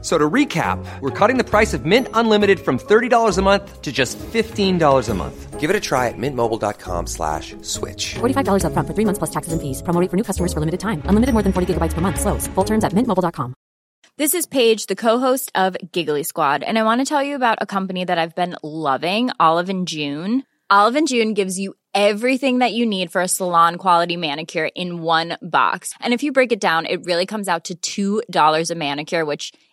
So to recap, we're cutting the price of Mint Unlimited from $30 a month to just $15 a month. Give it a try at mintmobile.com slash switch. $45 upfront for three months plus taxes and fees. Promo rate for new customers for limited time. Unlimited more than 40 gigabytes per month. Slows. Full terms at mintmobile.com. This is Paige, the co-host of Giggly Squad, and I want to tell you about a company that I've been loving, Olive and June. Olive and June gives you everything that you need for a salon quality manicure in one box. And if you break it down, it really comes out to $2 a manicure, which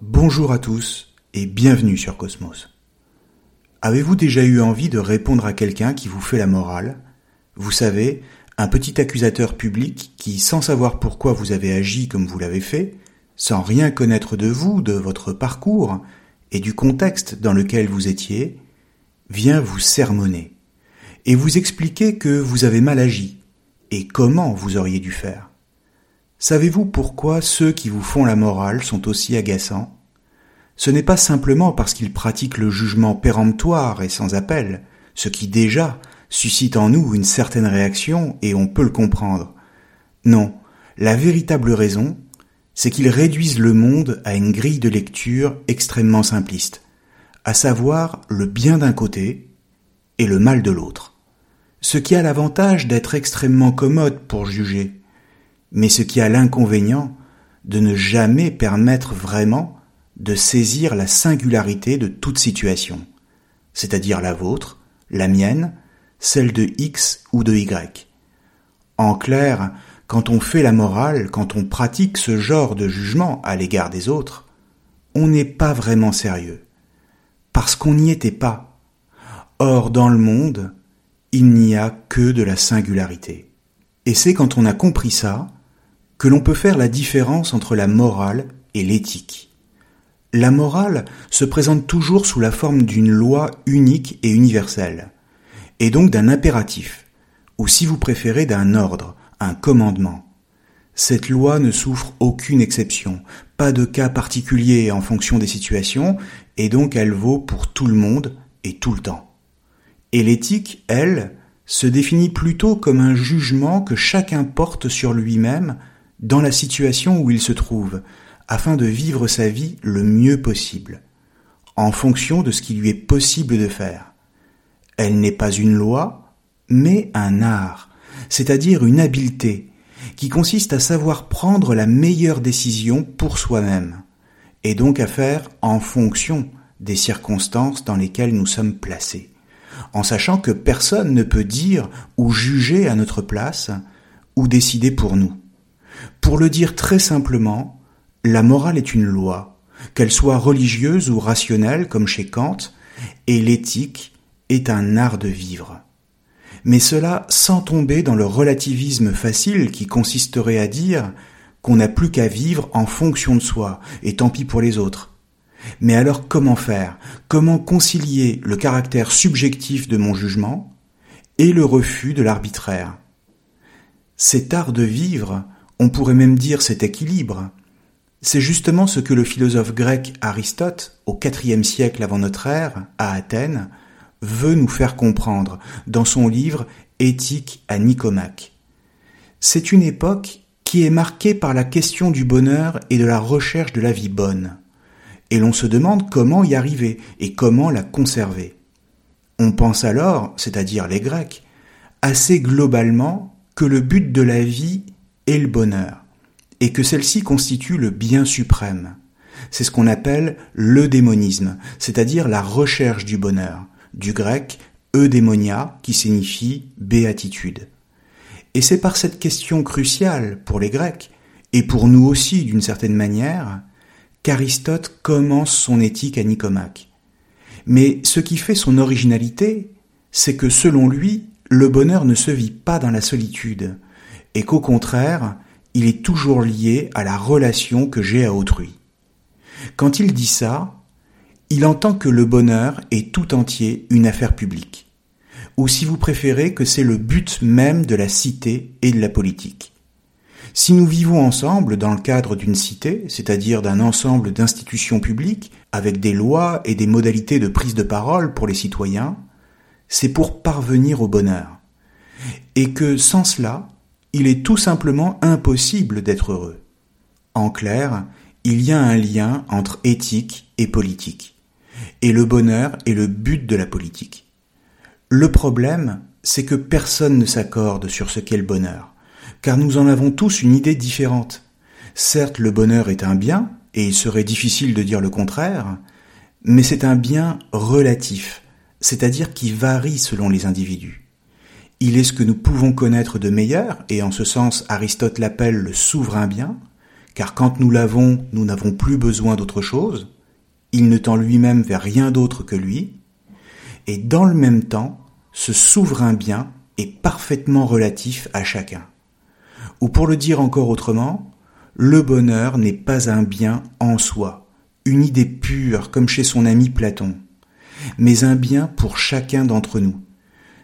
Bonjour à tous et bienvenue sur Cosmos. Avez-vous déjà eu envie de répondre à quelqu'un qui vous fait la morale? Vous savez, un petit accusateur public qui, sans savoir pourquoi vous avez agi comme vous l'avez fait, sans rien connaître de vous, de votre parcours et du contexte dans lequel vous étiez, vient vous sermonner et vous expliquer que vous avez mal agi et comment vous auriez dû faire. Savez-vous pourquoi ceux qui vous font la morale sont aussi agaçants? Ce n'est pas simplement parce qu'ils pratiquent le jugement péremptoire et sans appel, ce qui déjà suscite en nous une certaine réaction et on peut le comprendre. Non, la véritable raison, c'est qu'ils réduisent le monde à une grille de lecture extrêmement simpliste, à savoir le bien d'un côté et le mal de l'autre. Ce qui a l'avantage d'être extrêmement commode pour juger, mais ce qui a l'inconvénient de ne jamais permettre vraiment de saisir la singularité de toute situation, c'est-à-dire la vôtre, la mienne, celle de X ou de Y. En clair, quand on fait la morale, quand on pratique ce genre de jugement à l'égard des autres, on n'est pas vraiment sérieux, parce qu'on n'y était pas. Or, dans le monde, il n'y a que de la singularité. Et c'est quand on a compris ça que l'on peut faire la différence entre la morale et l'éthique. La morale se présente toujours sous la forme d'une loi unique et universelle, et donc d'un impératif, ou si vous préférez d'un ordre, un commandement. Cette loi ne souffre aucune exception, pas de cas particulier en fonction des situations, et donc elle vaut pour tout le monde et tout le temps. Et l'éthique, elle, se définit plutôt comme un jugement que chacun porte sur lui-même dans la situation où il se trouve, afin de vivre sa vie le mieux possible, en fonction de ce qui lui est possible de faire. Elle n'est pas une loi, mais un art, c'est-à-dire une habileté, qui consiste à savoir prendre la meilleure décision pour soi-même, et donc à faire en fonction des circonstances dans lesquelles nous sommes placés, en sachant que personne ne peut dire ou juger à notre place ou décider pour nous. Pour le dire très simplement, la morale est une loi, qu'elle soit religieuse ou rationnelle comme chez Kant, et l'éthique est un art de vivre. Mais cela sans tomber dans le relativisme facile qui consisterait à dire qu'on n'a plus qu'à vivre en fonction de soi, et tant pis pour les autres. Mais alors comment faire? Comment concilier le caractère subjectif de mon jugement et le refus de l'arbitraire? Cet art de vivre on pourrait même dire cet équilibre. C'est justement ce que le philosophe grec Aristote, au IVe siècle avant notre ère, à Athènes, veut nous faire comprendre dans son livre Éthique à Nicomaque. C'est une époque qui est marquée par la question du bonheur et de la recherche de la vie bonne. Et l'on se demande comment y arriver et comment la conserver. On pense alors, c'est-à-dire les Grecs, assez globalement que le but de la vie et le bonheur, et que celle-ci constitue le bien suprême. C'est ce qu'on appelle l'eudémonisme, c'est-à-dire la recherche du bonheur, du grec eudémonia qui signifie béatitude. Et c'est par cette question cruciale pour les Grecs, et pour nous aussi d'une certaine manière, qu'Aristote commence son éthique à Nicomaque. Mais ce qui fait son originalité, c'est que selon lui, le bonheur ne se vit pas dans la solitude, et qu'au contraire, il est toujours lié à la relation que j'ai à autrui. Quand il dit ça, il entend que le bonheur est tout entier une affaire publique, ou si vous préférez que c'est le but même de la cité et de la politique. Si nous vivons ensemble dans le cadre d'une cité, c'est-à-dire d'un ensemble d'institutions publiques, avec des lois et des modalités de prise de parole pour les citoyens, c'est pour parvenir au bonheur. Et que sans cela, il est tout simplement impossible d'être heureux. En clair, il y a un lien entre éthique et politique. Et le bonheur est le but de la politique. Le problème, c'est que personne ne s'accorde sur ce qu'est le bonheur, car nous en avons tous une idée différente. Certes, le bonheur est un bien, et il serait difficile de dire le contraire, mais c'est un bien relatif, c'est-à-dire qui varie selon les individus. Il est ce que nous pouvons connaître de meilleur, et en ce sens Aristote l'appelle le souverain bien, car quand nous l'avons, nous n'avons plus besoin d'autre chose, il ne tend lui-même vers rien d'autre que lui, et dans le même temps, ce souverain bien est parfaitement relatif à chacun. Ou pour le dire encore autrement, le bonheur n'est pas un bien en soi, une idée pure comme chez son ami Platon, mais un bien pour chacun d'entre nous,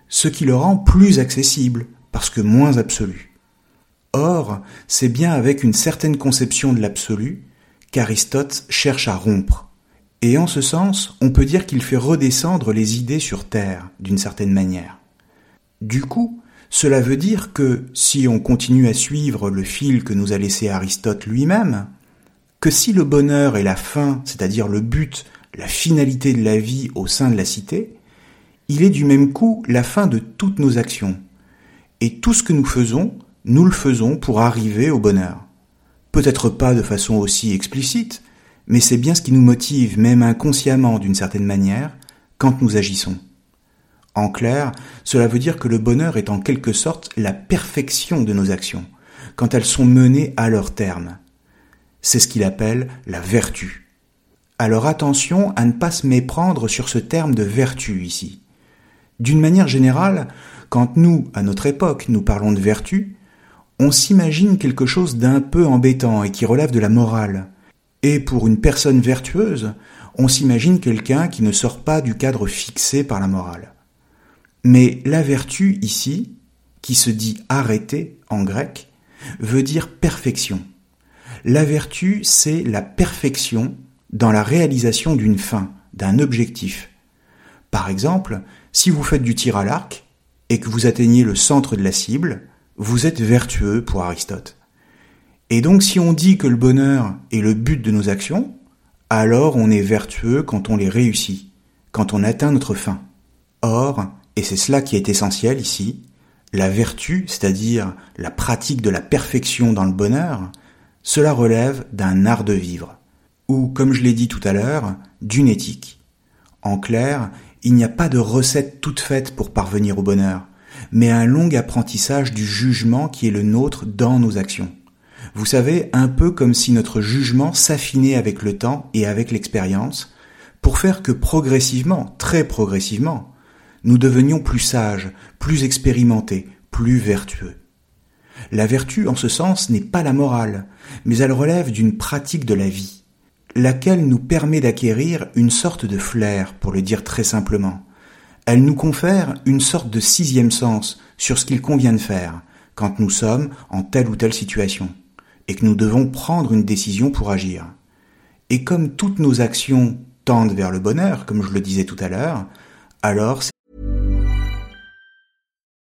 ce qui le rend plus accessible parce que moins absolu. Or, c'est bien avec une certaine conception de l'absolu qu'Aristote cherche à rompre. Et en ce sens, on peut dire qu'il fait redescendre les idées sur Terre, d'une certaine manière. Du coup, cela veut dire que, si on continue à suivre le fil que nous a laissé Aristote lui-même, que si le bonheur est la fin, c'est-à-dire le but, la finalité de la vie au sein de la cité, il est du même coup la fin de toutes nos actions. Et tout ce que nous faisons, nous le faisons pour arriver au bonheur. Peut-être pas de façon aussi explicite, mais c'est bien ce qui nous motive, même inconsciemment d'une certaine manière, quand nous agissons. En clair, cela veut dire que le bonheur est en quelque sorte la perfection de nos actions, quand elles sont menées à leur terme. C'est ce qu'il appelle la vertu. Alors attention à ne pas se méprendre sur ce terme de vertu ici. D'une manière générale, quand nous, à notre époque, nous parlons de vertu, on s'imagine quelque chose d'un peu embêtant et qui relève de la morale, et pour une personne vertueuse, on s'imagine quelqu'un qui ne sort pas du cadre fixé par la morale. Mais la vertu ici, qui se dit arrêter en grec, veut dire perfection. La vertu, c'est la perfection dans la réalisation d'une fin, d'un objectif. Par exemple, si vous faites du tir à l'arc et que vous atteignez le centre de la cible, vous êtes vertueux pour Aristote. Et donc si on dit que le bonheur est le but de nos actions, alors on est vertueux quand on les réussit, quand on atteint notre fin. Or, et c'est cela qui est essentiel ici, la vertu, c'est-à-dire la pratique de la perfection dans le bonheur, cela relève d'un art de vivre, ou, comme je l'ai dit tout à l'heure, d'une éthique. En clair, il n'y a pas de recette toute faite pour parvenir au bonheur, mais un long apprentissage du jugement qui est le nôtre dans nos actions. Vous savez, un peu comme si notre jugement s'affinait avec le temps et avec l'expérience, pour faire que progressivement, très progressivement, nous devenions plus sages, plus expérimentés, plus vertueux. La vertu, en ce sens, n'est pas la morale, mais elle relève d'une pratique de la vie, laquelle nous permet d'acquérir une sorte de flair, pour le dire très simplement. Elle nous confère une sorte de sixième sens sur ce qu'il convient de faire quand nous sommes en telle ou telle situation et que nous devons prendre une décision pour agir. Et comme toutes nos actions tendent vers le bonheur, comme je le disais tout à l'heure, alors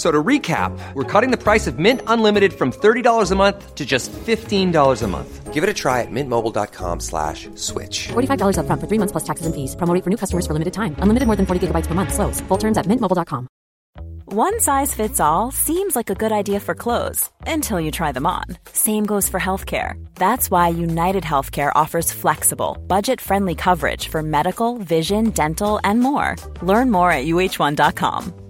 So to recap, we're cutting the price of Mint Unlimited from $30 a month to just $15 a month. Give it a try at mintmobile.com slash switch. $45 upfront for three months plus taxes and fees. Promo for new customers for limited time. Unlimited more than 40 gigabytes per month. Slows. Full terms at mintmobile.com. One size fits all seems like a good idea for clothes until you try them on. Same goes for healthcare. That's why United Healthcare offers flexible, budget friendly coverage for medical, vision, dental, and more. Learn more at uh1.com.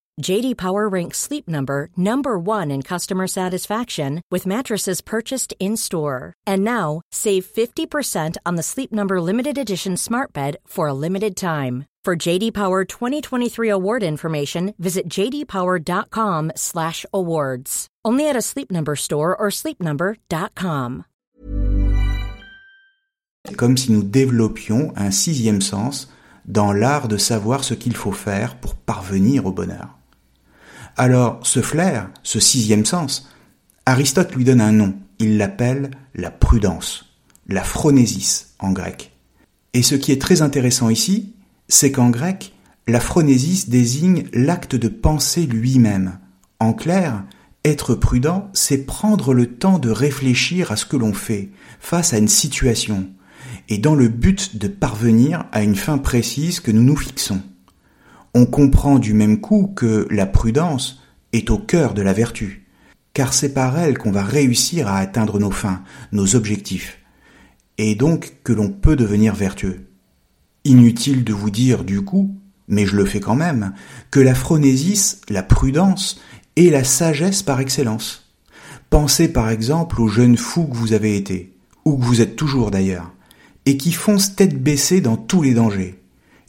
JD Power ranks Sleep Number number 1 in customer satisfaction with mattresses purchased in-store. And now, save 50% on the Sleep Number limited edition Smart Bed for a limited time. For JD Power 2023 award information, visit jdpower.com/awards. Only at a Sleep Number store or sleepnumber.com. Comme si nous développions un sixième sens dans l'art de savoir ce qu'il faut faire pour parvenir au bonheur. Alors, ce flair, ce sixième sens, Aristote lui donne un nom. Il l'appelle la prudence, la phronésis en grec. Et ce qui est très intéressant ici, c'est qu'en grec, la phronésis désigne l'acte de penser lui-même. En clair, être prudent, c'est prendre le temps de réfléchir à ce que l'on fait face à une situation, et dans le but de parvenir à une fin précise que nous nous fixons. On comprend du même coup que la prudence est au cœur de la vertu, car c'est par elle qu'on va réussir à atteindre nos fins, nos objectifs, et donc que l'on peut devenir vertueux. Inutile de vous dire du coup, mais je le fais quand même, que la phronésis, la prudence, est la sagesse par excellence. Pensez par exemple aux jeunes fous que vous avez été, ou que vous êtes toujours d'ailleurs, et qui foncent tête baissée dans tous les dangers,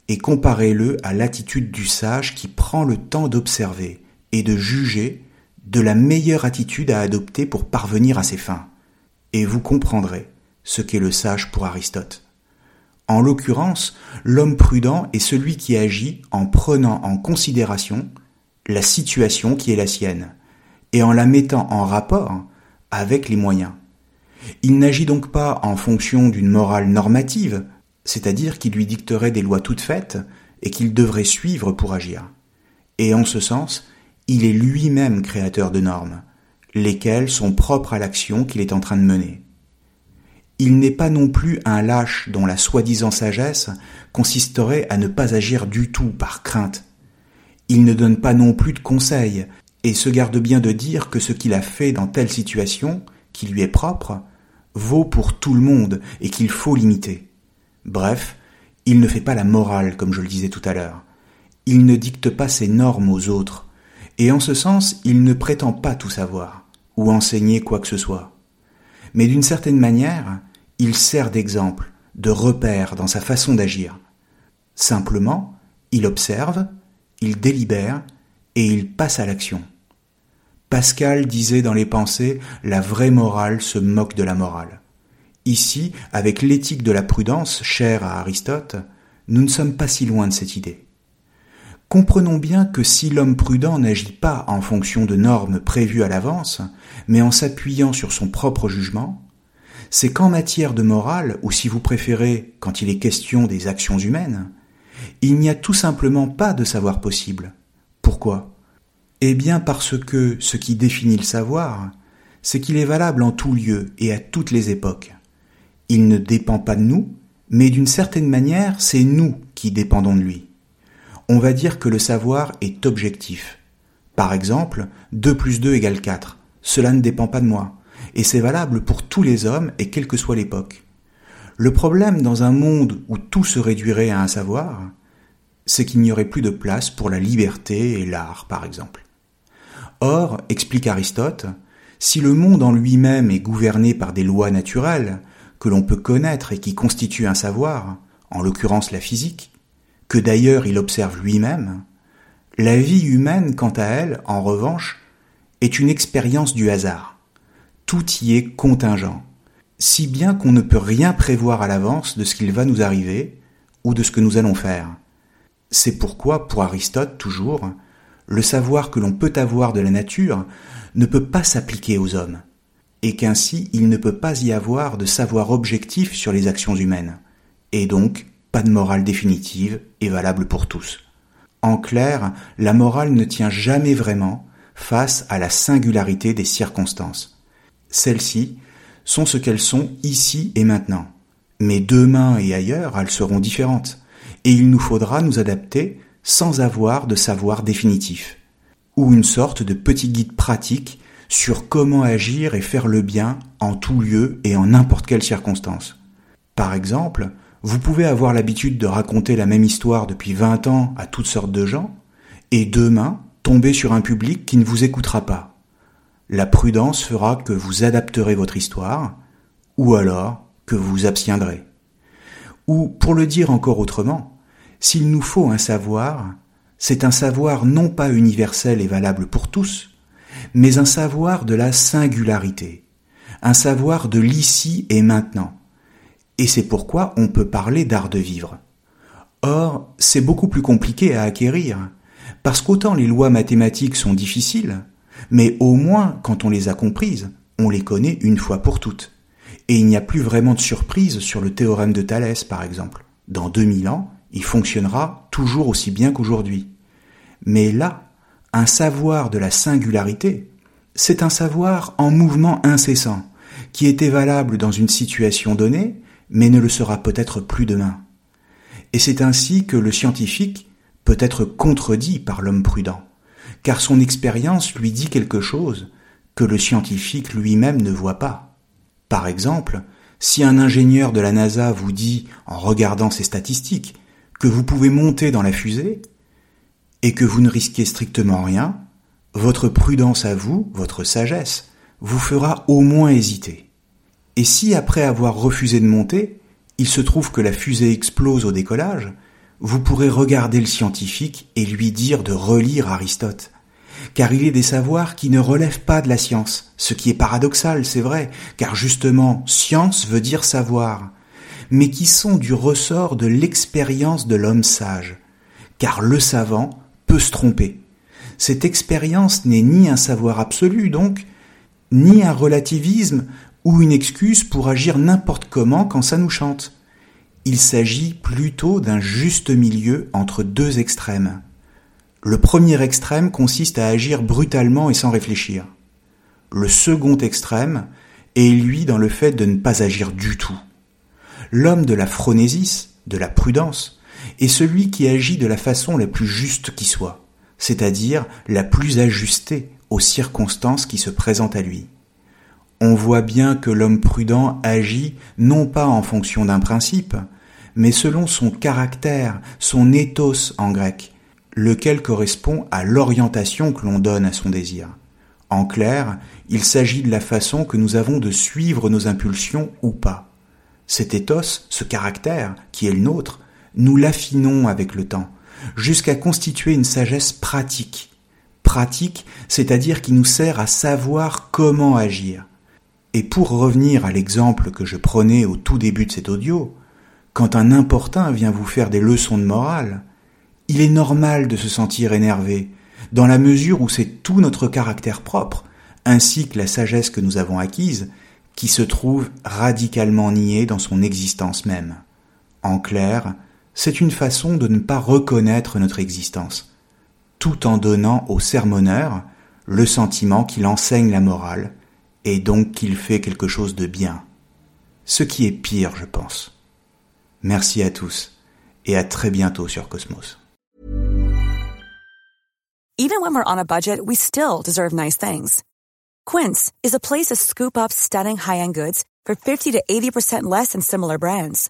et comparez-le à l'attitude du sage qui prend le temps d'observer et de juger de la meilleure attitude à adopter pour parvenir à ses fins. Et vous comprendrez ce qu'est le sage pour Aristote. En l'occurrence, l'homme prudent est celui qui agit en prenant en considération la situation qui est la sienne, et en la mettant en rapport avec les moyens. Il n'agit donc pas en fonction d'une morale normative, c'est-à-dire qui lui dicterait des lois toutes faites et qu'il devrait suivre pour agir. Et en ce sens, il est lui-même créateur de normes, lesquelles sont propres à l'action qu'il est en train de mener. Il n'est pas non plus un lâche dont la soi-disant sagesse consisterait à ne pas agir du tout par crainte. Il ne donne pas non plus de conseils et se garde bien de dire que ce qu'il a fait dans telle situation, qui lui est propre, vaut pour tout le monde et qu'il faut l'imiter. Bref, il ne fait pas la morale comme je le disais tout à l'heure. Il ne dicte pas ses normes aux autres, et en ce sens il ne prétend pas tout savoir, ou enseigner quoi que ce soit mais d'une certaine manière, il sert d'exemple, de repère dans sa façon d'agir. Simplement, il observe, il délibère et il passe à l'action. Pascal disait dans les pensées La vraie morale se moque de la morale. Ici, avec l'éthique de la prudence, chère à Aristote, nous ne sommes pas si loin de cette idée. Comprenons bien que si l'homme prudent n'agit pas en fonction de normes prévues à l'avance, mais en s'appuyant sur son propre jugement, c'est qu'en matière de morale, ou si vous préférez, quand il est question des actions humaines, il n'y a tout simplement pas de savoir possible. Pourquoi? Eh bien parce que ce qui définit le savoir, c'est qu'il est valable en tout lieu et à toutes les époques. Il ne dépend pas de nous, mais d'une certaine manière, c'est nous qui dépendons de lui on va dire que le savoir est objectif. Par exemple, 2 plus 2 égale 4. Cela ne dépend pas de moi. Et c'est valable pour tous les hommes et quelle que soit l'époque. Le problème dans un monde où tout se réduirait à un savoir, c'est qu'il n'y aurait plus de place pour la liberté et l'art, par exemple. Or, explique Aristote, si le monde en lui-même est gouverné par des lois naturelles, que l'on peut connaître et qui constituent un savoir, en l'occurrence la physique, que d'ailleurs il observe lui-même, la vie humaine, quant à elle, en revanche, est une expérience du hasard. Tout y est contingent, si bien qu'on ne peut rien prévoir à l'avance de ce qu'il va nous arriver ou de ce que nous allons faire. C'est pourquoi, pour Aristote toujours, le savoir que l'on peut avoir de la nature ne peut pas s'appliquer aux hommes, et qu'ainsi il ne peut pas y avoir de savoir objectif sur les actions humaines, et donc pas de morale définitive et valable pour tous. En clair, la morale ne tient jamais vraiment face à la singularité des circonstances. Celles-ci sont ce qu'elles sont ici et maintenant. Mais demain et ailleurs, elles seront différentes, et il nous faudra nous adapter sans avoir de savoir définitif, ou une sorte de petit guide pratique sur comment agir et faire le bien en tout lieu et en n'importe quelle circonstance. Par exemple, vous pouvez avoir l'habitude de raconter la même histoire depuis 20 ans à toutes sortes de gens, et demain tomber sur un public qui ne vous écoutera pas. La prudence fera que vous adapterez votre histoire, ou alors que vous vous abstiendrez. Ou, pour le dire encore autrement, s'il nous faut un savoir, c'est un savoir non pas universel et valable pour tous, mais un savoir de la singularité, un savoir de l'ici et maintenant, et c'est pourquoi on peut parler d'art de vivre. Or, c'est beaucoup plus compliqué à acquérir, parce qu'autant les lois mathématiques sont difficiles, mais au moins, quand on les a comprises, on les connaît une fois pour toutes. Et il n'y a plus vraiment de surprise sur le théorème de Thalès, par exemple. Dans 2000 ans, il fonctionnera toujours aussi bien qu'aujourd'hui. Mais là, un savoir de la singularité, c'est un savoir en mouvement incessant, qui était valable dans une situation donnée mais ne le sera peut-être plus demain. Et c'est ainsi que le scientifique peut être contredit par l'homme prudent, car son expérience lui dit quelque chose que le scientifique lui-même ne voit pas. Par exemple, si un ingénieur de la NASA vous dit, en regardant ses statistiques, que vous pouvez monter dans la fusée, et que vous ne risquez strictement rien, votre prudence à vous, votre sagesse, vous fera au moins hésiter. Et si après avoir refusé de monter, il se trouve que la fusée explose au décollage, vous pourrez regarder le scientifique et lui dire de relire Aristote. Car il est des savoirs qui ne relèvent pas de la science, ce qui est paradoxal, c'est vrai, car justement, science veut dire savoir, mais qui sont du ressort de l'expérience de l'homme sage. Car le savant se tromper. Cette expérience n'est ni un savoir absolu, donc, ni un relativisme ou une excuse pour agir n'importe comment quand ça nous chante. Il s'agit plutôt d'un juste milieu entre deux extrêmes. Le premier extrême consiste à agir brutalement et sans réfléchir. Le second extrême est lui dans le fait de ne pas agir du tout. L'homme de la phronésis, de la prudence, est celui qui agit de la façon la plus juste qui soit, c'est-à-dire la plus ajustée aux circonstances qui se présentent à lui on voit bien que l'homme prudent agit non pas en fonction d'un principe, mais selon son caractère, son ethos en grec, lequel correspond à l'orientation que l'on donne à son désir. En clair, il s'agit de la façon que nous avons de suivre nos impulsions ou pas. Cet ethos, ce caractère, qui est le nôtre, nous l'affinons avec le temps, jusqu'à constituer une sagesse pratique. Pratique, c'est-à-dire qui nous sert à savoir comment agir. Et pour revenir à l'exemple que je prenais au tout début de cet audio, quand un importun vient vous faire des leçons de morale, il est normal de se sentir énervé, dans la mesure où c'est tout notre caractère propre, ainsi que la sagesse que nous avons acquise, qui se trouve radicalement niée dans son existence même. En clair, c'est une façon de ne pas reconnaître notre existence, tout en donnant au sermonneur le sentiment qu'il enseigne la morale, et donc qu'il fait quelque chose de bien. Ce qui est pire, je pense. Merci à tous et à très bientôt sur Cosmos. Even when we're on a budget, we still deserve nice things. Quince is a place to scoop up stunning high-end goods for 50 to 80% less than similar brands.